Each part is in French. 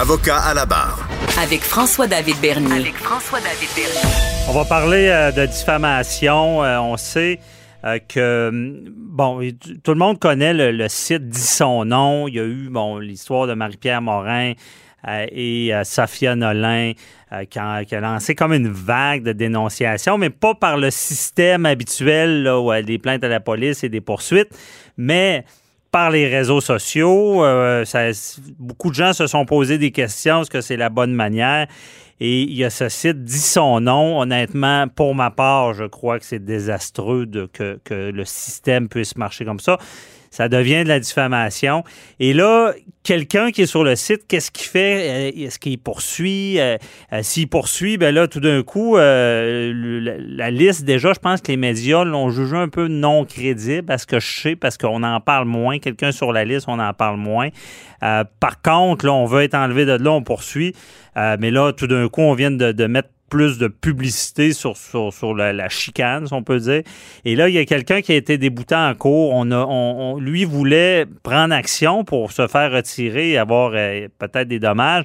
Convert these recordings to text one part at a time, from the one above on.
Avocat à la barre. Avec François-David Bernier. avec François-David Bernier. On va parler euh, de diffamation. Euh, on sait euh, que, bon, tout le monde connaît le, le site dit son nom. Il y a eu, bon, l'histoire de Marie-Pierre Morin euh, et euh, Sophia Nolin euh, qui a, qui a lancé comme une vague de dénonciation, mais pas par le système habituel là, où des plaintes à la police et des poursuites, mais par les réseaux sociaux. Euh, beaucoup de gens se sont posé des questions. Est-ce que c'est la bonne manière? Et il y a ce site dit son nom. Honnêtement, pour ma part, je crois que c'est désastreux de, que le système puisse marcher comme ça. Ça devient de la diffamation. Et là, quelqu'un qui est sur le site, qu'est-ce qu'il fait? Euh, Est-ce qu'il poursuit? Euh, euh, S'il poursuit, ben là, tout d'un coup, la, liste, déjà, je pense que les médias l'ont jugé un peu non crédible, parce que je sais, parce qu'on en parle moins. Quelqu'un sur la liste, on en parle moins. Par contre, là, on veut être enlevé de là, on poursuit. Mais là, tout d'un coup, on vient de mettre plus de publicité sur, sur, sur la, chicane, si on peut dire. Et là, il y a quelqu'un qui a été débouté en cours. On a, on, lui voulait prendre action pour se faire retirer et avoir euh, peut-être des dommages.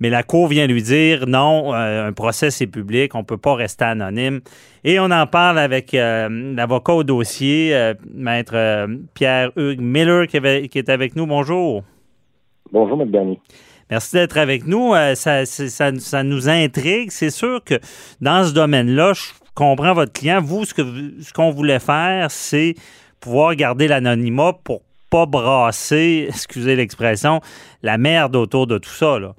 Mais la Cour vient lui dire non, euh, un procès c'est public, on peut pas rester anonyme. Et on en parle avec euh, l'avocat au dossier, maître Pierre-Hugues Miller, qui est avec nous. Bonjour. Bonjour, M. Bernier. Merci d'être avec nous. Euh, ça, ça- ça nous intrigue. C'est sûr que dans ce domaine-là, je comprends votre client. Vous, ce que vous- ce qu'on voulait faire, c'est pouvoir garder l'anonymat pour pas brasser, excusez l'expression, la merde autour de tout ça. Là.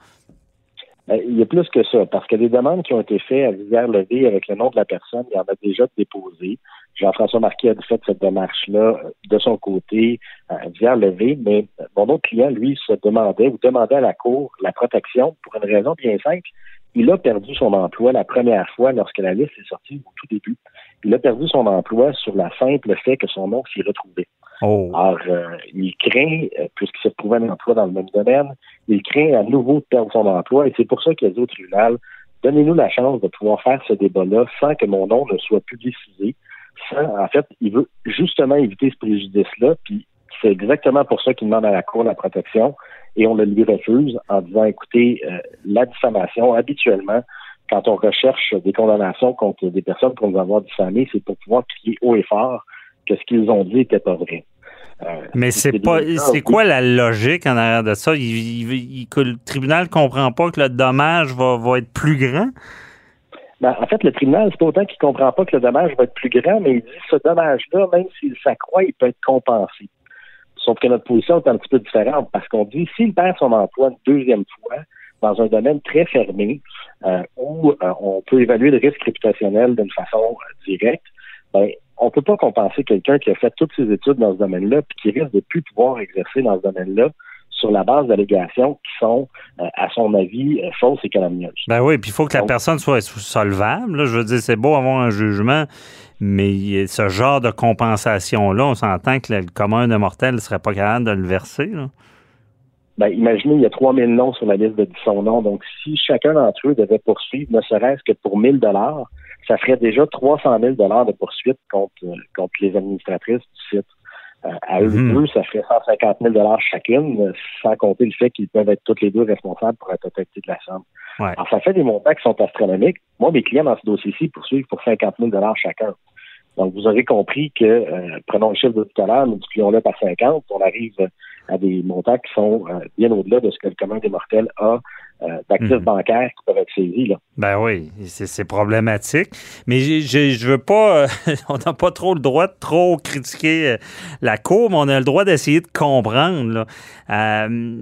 Euh, Il y a plus que ça, parce que les demandes qui ont été faites à Visière-Levée avec le nom de la personne, il y en a déjà déposé. Jean-François Marquis a fait cette démarche-là euh, de son côté à Visière-Levée, mais euh, mon autre client, lui, se demandait ou demandait à la Cour la protection pour une raison bien simple. Il a perdu son emploi la première fois lorsque la liste est sortie au tout début. Il a perdu son emploi sur la simple fait que son nom s'y retrouvait. Oh. Alors, euh, il craint, euh, puisqu'il se retrouvait un emploi dans le même domaine, il craint à nouveau de perdre son emploi et c'est pour ça qu'il a dit au tribunal, donnez-nous la chance de pouvoir faire ce débat-là sans que mon nom ne soit publicisé. Sans, en fait, il veut justement éviter ce préjudice-là, puis c'est exactement pour ça qu'il demande à la Cour la protection et on le lui refuse en disant, écoutez, euh, la diffamation, habituellement, quand on recherche des condamnations contre des personnes qu'on va avoir diffamées, c'est pour pouvoir crier haut et fort que ce qu'ils ont dit n'était pas vrai. Euh, Mais c'est pas, c'est quoi la logique en arrière de ça? Il, il- il- que le tribunal comprend pas que le dommage va, va être plus grand? Ben, en fait, le tribunal, c'est pas autant qu'il comprend pas que le dommage va être plus grand, mais il dit ce dommage-là, même s'il s'accroît, il peut être compensé. Sauf que notre position est un petit peu différente parce qu'on dit s'il perd son emploi une deuxième fois dans un domaine très fermé euh, où euh, on peut évaluer le risque réputationnel d'une façon euh, directe, ben, on peut pas compenser quelqu'un qui a fait toutes ses études dans ce domaine-là puis qui risque de plus pouvoir exercer dans ce domaine-là sur la base d'allégations qui sont, euh, à son avis, euh, fausses et calomnieuses. Ben oui, puis il faut que la Donc- personne soit solvable. là. Je veux dire, c'est beau avoir un jugement, mais ce genre de compensation-là, on s'entend que le commun de mortel ne serait pas capable de le verser. là. Ben, imaginez, il y a 3000 noms sur la liste de son nom. Donc, si chacun d'entre eux devait poursuivre, ne serait-ce que pour 1000 dollars, ça ferait déjà 300 000 dollars de poursuite contre, euh, contre les administratrices du site. Euh, à eux Mhm. deux, ça ferait 150 000 dollars chacune, euh, sans compter le fait qu'ils peuvent être toutes les deux responsables pour la totalité de la somme. Ouais. Alors, ça fait des montants qui sont astronomiques. Moi, mes clients dans ce dossier-ci poursuivent pour 50 000 dollars chacun. Donc, vous aurez compris que, euh, prenons le chiffre de tout à l'heure, multiplions-le par 50, on arrive à des montants qui sont euh, bien au-delà de ce que le commun des mortels a d'actifs Mhm. bancaires qui peuvent être saisis. Là. Ben oui, c'est c'est problématique. Mais je veux pas. euh, on n'a pas trop le droit de trop critiquer euh, la Cour, mais on a le droit d'essayer de comprendre. Là. Euh,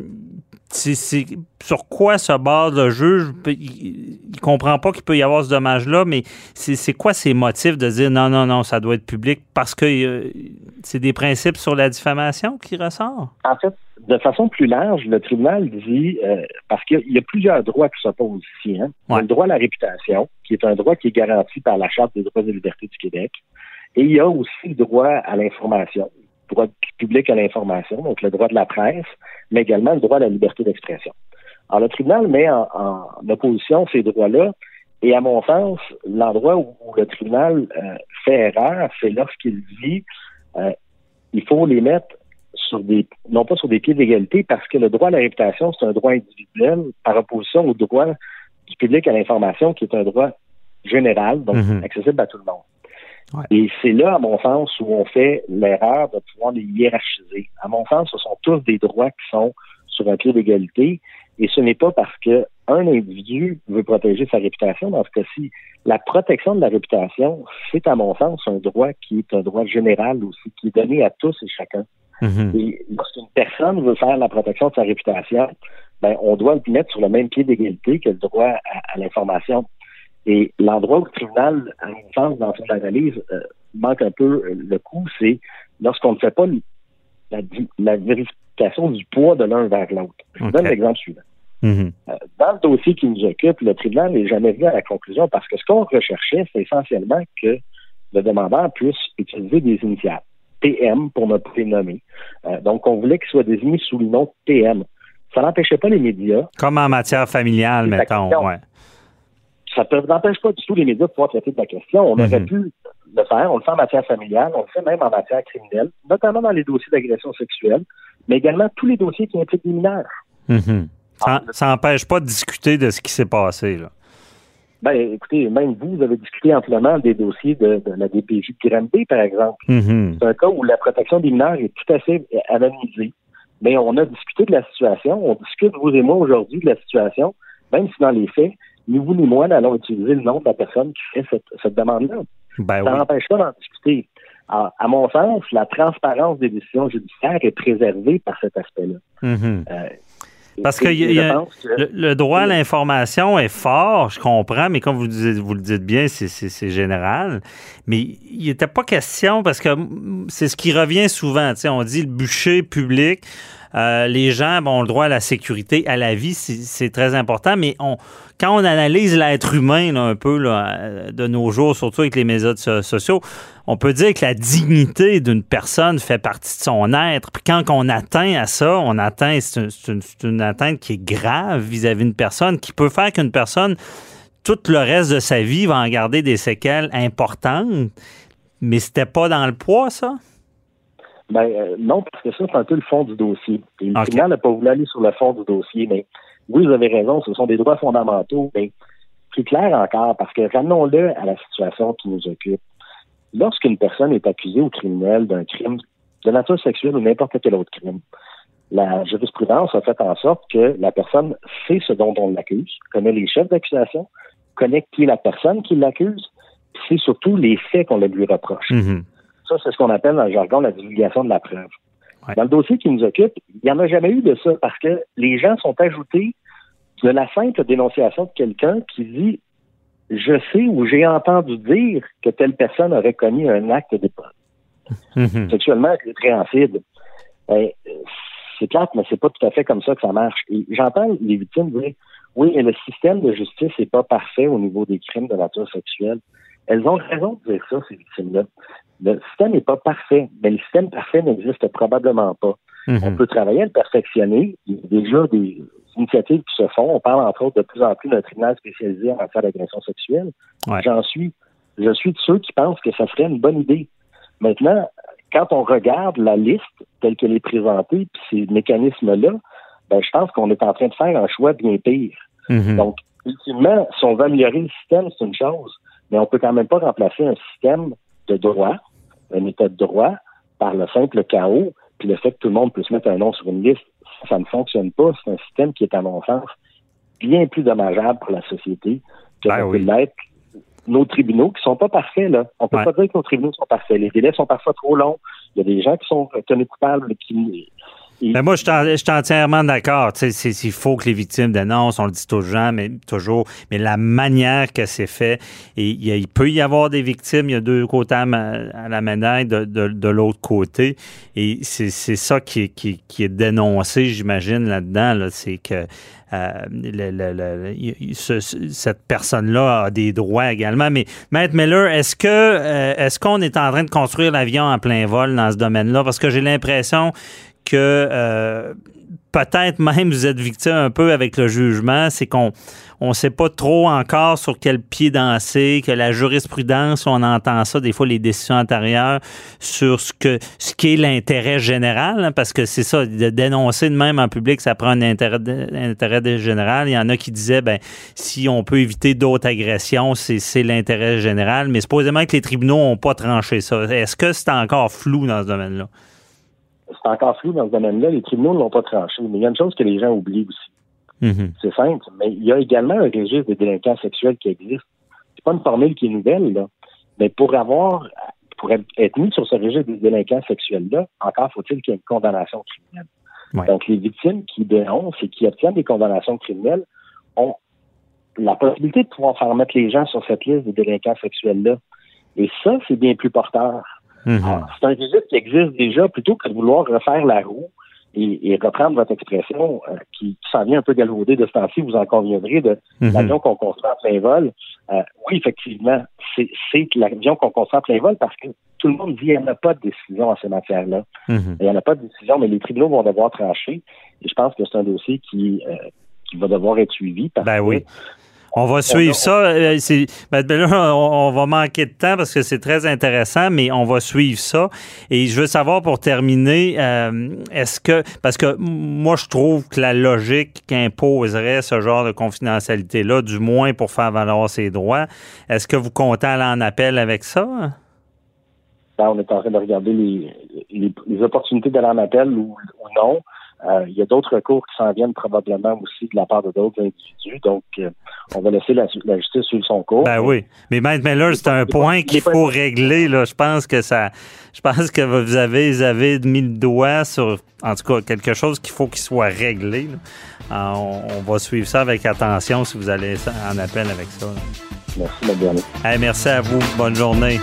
sur quoi se base le juge? Il, il comprend pas qu'il peut y avoir ce dommage-là, mais c'est c'est quoi ses motifs de dire non, non, non, ça doit être public? Parce que euh, c'est des principes sur la diffamation qui ressortent? En fait, de façon plus large, le tribunal dit, euh, parce qu'il y a plusieurs droits qui s'opposent ici. Hein. Il y a le droit à la réputation, qui est un droit qui est garanti par la Charte des droits et libertés du Québec. Et il y a aussi le droit à l'information, le droit public à l'information, donc le droit de la presse, mais également le droit à la liberté d'expression. Alors, le tribunal met en, opposition ces droits-là, et à mon sens, l'endroit où, le tribunal euh, fait erreur, c'est lorsqu'il dit euh, il faut les mettre sur des, non pas sur des pieds d'égalité, parce que le droit à la réputation, c'est un droit individuel par opposition au droit du public à l'information, qui est un droit général, donc mhm. accessible à tout le monde. Et c'est là, à mon sens, où on fait l'erreur de pouvoir les hiérarchiser. À mon sens, ce sont tous des droits qui sont sur un pied d'égalité, et ce n'est pas parce que un individu veut protéger sa réputation. Dans ce cas-ci, la protection de la réputation, c'est à mon sens un droit qui est un droit général aussi, qui est donné à tous et chacun. Mhm. Et lorsqu'une personne veut faire la protection de sa réputation, ben, on doit le mettre sur le même pied d'égalité que le droit à, l'information. Et l'endroit où le tribunal, à mon sens, dans son analyse, euh, manque un peu le coup, c'est lorsqu'on ne fait pas la, vérification du poids de l'un vers l'autre. Je vous donne l'exemple suivant. Mhm. Euh, dans le dossier qui nous occupe, le tribunal n'est jamais venu à la conclusion parce que ce qu'on recherchait, c'est essentiellement que le demandeur puisse utiliser des initiales. TM, pour ne pas les nommer. Euh, donc, on voulait qu'il soit désigné sous le nom TM. Ça n'empêchait pas les médias. Comme en matière familiale, mettons, ouais. Ça n'empêche pas du tout les médias de pouvoir traiter de la question. On aurait mhm. pu le faire. On le fait en matière familiale, on le fait même en matière criminelle, notamment dans les dossiers d'agression sexuelle, mais également tous les dossiers qui impliquent des mineurs. Mhm. Ça n'empêche pas de discuter de ce qui s'est passé. Là. Ben, écoutez, même vous, vous avez discuté amplement des dossiers de, la DPJ de Granby, par exemple. Mm-hmm. C'est un cas où la protection des mineurs est tout à fait anonymisée. Mais on a discuté de la situation, on discute, vous et moi, aujourd'hui, de la situation, même si dans les faits, ni vous ni moi n'allons utiliser le nom de la personne qui fait cette, demande-là. Ben ça n'empêche pas d'en discuter. À, mon sens, la transparence des décisions judiciaires est préservée par cet aspect-là. Mm-hmm. Euh, parce que, le, droit à l'information est fort, je comprends, mais comme vous, vous le dites bien, c'est général. Mais il n'était pas question, parce que c'est ce qui revient souvent. On dit le bûcher public. Euh, les gens ont le droit à la sécurité, à la vie, c'est très important, mais on, quand on analyse l'être humain un peu là, de nos jours, surtout avec les médias sociaux, on peut dire que la dignité d'une personne fait partie de son être. Puis quand on atteint à ça, on atteint, c'est une, atteinte qui est grave vis-à-vis d'une personne, qui peut faire qu'une personne, tout le reste de sa vie, va en garder des séquelles importantes. Mais c'était pas dans le poids, ça? Ben, euh, non, parce que ça, c'est un peu le fond du dossier. Et le tribunal n'a pas voulu aller sur le fond du dossier, mais oui, vous avez raison, ce sont des droits fondamentaux, mais plus clair encore, parce que ramenons-le à la situation qui nous occupe. Lorsqu'une personne est accusée au criminel d'un crime de nature sexuelle ou n'importe quel autre crime, la jurisprudence a fait en sorte que la personne sait ce dont on l'accuse, connaît les chefs d'accusation, connaît qui est la personne qui l'accuse, sait surtout les faits qu'on lui reproche. Mm-hmm. Ça, c'est ce qu'on appelle dans le jargon la divulgation de la preuve. Dans le dossier qui nous occupe, il n'y en a jamais eu de ça parce que les gens sont ajoutés de la simple dénonciation de quelqu'un qui dit je sais ou j'ai entendu dire que telle personne aurait commis un acte de mmh. sexuellement répréhensible. Ben, c'est clair, mais c'est pas tout à fait comme ça que ça marche. j'entends les victimes dire oui, mais le système de justice n'est pas parfait au niveau des crimes de nature sexuelle. Elles ont raison de dire ça, ces victimes-là. Le système n'est pas parfait, mais le système parfait n'existe probablement pas. Mhm. On peut travailler à le perfectionner. Il y a déjà des initiatives qui se font. On parle entre autres de plus en plus d'un tribunal spécialisé en matière d'agression sexuelle. J'en suis. Je suis de ceux qui pensent que ça serait une bonne idée. Maintenant, quand on regarde la liste telle qu'elle est présentée, puis ces mécanismes-là, ben, je pense qu'on est en train de faire un choix bien pire. Mhm. Donc, ultimement, si on veut améliorer le système, c'est une chose, mais on peut quand même pas remplacer un système de droit, un état de droit, par le simple chaos, puis le fait que tout le monde puisse mettre un nom sur une liste. Ça ne fonctionne pas. C'est un système qui est, à mon sens, bien plus dommageable pour la société que ben oui. l'être nos tribunaux qui sont pas parfaits, là. On peut pas dire que nos tribunaux sont parfaits. Les délais sont parfois trop longs. Il y a des gens qui sont tenus coupables qui Mais moi, je suis entièrement d'accord. Il faut que les victimes dénoncent, on le dit toujours, mais toujours, mais la manière que c'est fait, il, peut y avoir des victimes, il y a deux côtés à, la médaille de, de, l'autre côté, et c'est ça qui, qui, qui, est dénoncé, j'imagine, là-dedans, c'est que euh, cette personne-là a des droits également. Mais Maître Miller, est-ce que euh, est-ce qu'on est en train de construire l'avion en plein vol dans ce domaine-là? Parce que j'ai l'impression que euh, peut-être même vous êtes victime un peu avec le jugement, c'est qu'on on sait pas trop encore sur quel pied danser, que la jurisprudence, on entend ça, des fois les décisions antérieures, sur ce que ce qui est l'intérêt général, hein, parce que c'est ça, de dénoncer de même en public, ça prend un intérêt, intérêt général. Il y en a qui disaient, ben, si on peut éviter d'autres agressions, c'est l'intérêt général, mais supposément que les tribunaux n'ont pas tranché ça. Est-ce que c'est encore flou dans ce domaine-là? C'est encore flou dans ce domaine-là. Les tribunaux ne l'ont pas tranché. Mais il y a une chose que les gens oublient aussi. Mm-hmm. C'est simple, mais il y a également un registre des délinquants sexuels qui existe. C'est pas une formule qui est nouvelle, là. Mais pour avoir, pour être mis sur ce registre des délinquants sexuels-là, encore faut-il qu'il y ait une condamnation criminelle. Donc, les victimes qui dénoncent et qui obtiennent des condamnations criminelles ont la possibilité de pouvoir faire mettre les gens sur cette liste des délinquants sexuels-là. Et ça, c'est bien plus porteur. Mhm. C'est un registre qui existe déjà plutôt que de vouloir refaire la roue et, reprendre votre expression euh, qui, s'en vient un peu galvaudée de ce temps-ci, vous en conviendrez, de mhm. l'avion qu'on construit en plein vol. Euh, oui, effectivement, c'est l'avion qu'on construit en plein vol parce que tout le monde dit qu'il n'y en a pas de décision en ces matières-là. Mhm. Il n'y en a pas de décision, mais les tribunaux vont devoir trancher. Et je pense que c'est un dossier qui, euh, qui va devoir être suivi parce ben oui. On va suivre ça. Euh, ben, ben on, va manquer de temps parce que c'est très intéressant, mais on va suivre ça. Et je veux savoir pour terminer, euh, est-ce que parce que moi je trouve que la logique qu'imposerait ce genre de confidentialité-là, du moins pour faire valoir ses droits, est-ce que vous comptez aller en appel avec ça? Ben, on est en train de regarder les, opportunités d'aller en appel ou non. Euh, il y a d'autres recours qui s'en viennent probablement aussi de la part de d'autres individus. Donc, euh, on va laisser la, justice suivre son cours. Ben oui. Mais Maître Miller, c'est un point qu'il faut régler. Là. Je pense que ça. Je pense que vous avez, vous avez mis le doigt sur, en tout cas, quelque chose qu'il faut qu'il soit réglé. Euh, on, va suivre ça avec attention si vous allez en appel avec ça. Merci, madame. merci à vous. Bonne journée.